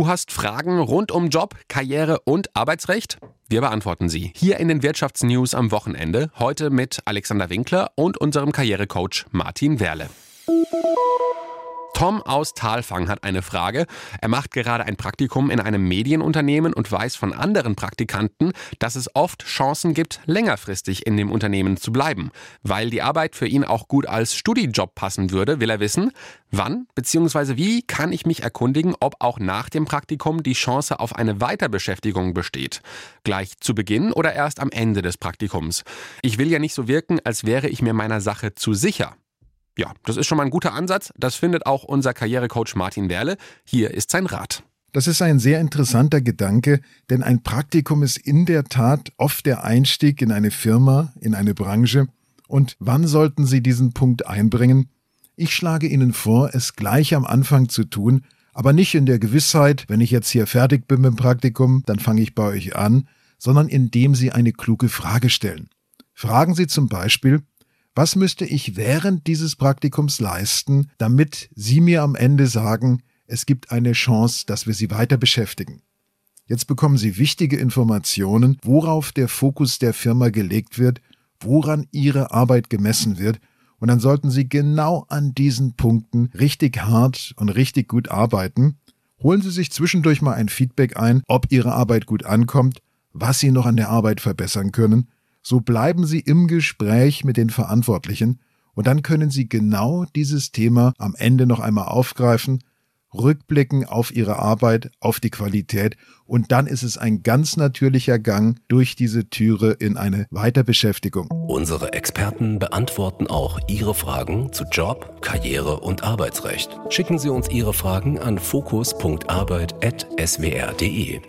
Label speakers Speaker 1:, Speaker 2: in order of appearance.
Speaker 1: Du hast Fragen rund um Job, Karriere und Arbeitsrecht? Wir beantworten sie hier in den Wirtschaftsnews am Wochenende, heute mit Alexander Winkler und unserem Karrierecoach Martin Werle. Tom aus Talfang hat eine Frage. Er macht gerade ein Praktikum in einem Medienunternehmen und weiß von anderen Praktikanten, dass es oft Chancen gibt, längerfristig in dem Unternehmen zu bleiben. Weil die Arbeit für ihn auch gut als Studijob passen würde, will er wissen, wann bzw. wie kann ich mich erkundigen, ob auch nach dem Praktikum die Chance auf eine Weiterbeschäftigung besteht. Gleich zu Beginn oder erst am Ende des Praktikums. Ich will ja nicht so wirken, als wäre ich mir meiner Sache zu sicher. Ja, das ist schon mal ein guter Ansatz. Das findet auch unser Karrierecoach Martin Werle. Hier ist sein Rat.
Speaker 2: Das ist ein sehr interessanter Gedanke, denn ein Praktikum ist in der Tat oft der Einstieg in eine Firma, in eine Branche. Und wann sollten Sie diesen Punkt einbringen? Ich schlage Ihnen vor, es gleich am Anfang zu tun, aber nicht in der Gewissheit, wenn ich jetzt hier fertig bin mit dem Praktikum, dann fange ich bei euch an, sondern indem Sie eine kluge Frage stellen. Fragen Sie zum Beispiel, was müsste ich während dieses Praktikums leisten, damit Sie mir am Ende sagen, es gibt eine Chance, dass wir Sie weiter beschäftigen? Jetzt bekommen Sie wichtige Informationen, worauf der Fokus der Firma gelegt wird, woran Ihre Arbeit gemessen wird, und dann sollten Sie genau an diesen Punkten richtig hart und richtig gut arbeiten. Holen Sie sich zwischendurch mal ein Feedback ein, ob Ihre Arbeit gut ankommt, was Sie noch an der Arbeit verbessern können so bleiben Sie im Gespräch mit den Verantwortlichen und dann können Sie genau dieses Thema am Ende noch einmal aufgreifen, rückblicken auf Ihre Arbeit, auf die Qualität und dann ist es ein ganz natürlicher Gang durch diese Türe in eine Weiterbeschäftigung.
Speaker 3: Unsere Experten beantworten auch Ihre Fragen zu Job, Karriere und Arbeitsrecht. Schicken Sie uns Ihre Fragen an fokus.arbeit.swr.de.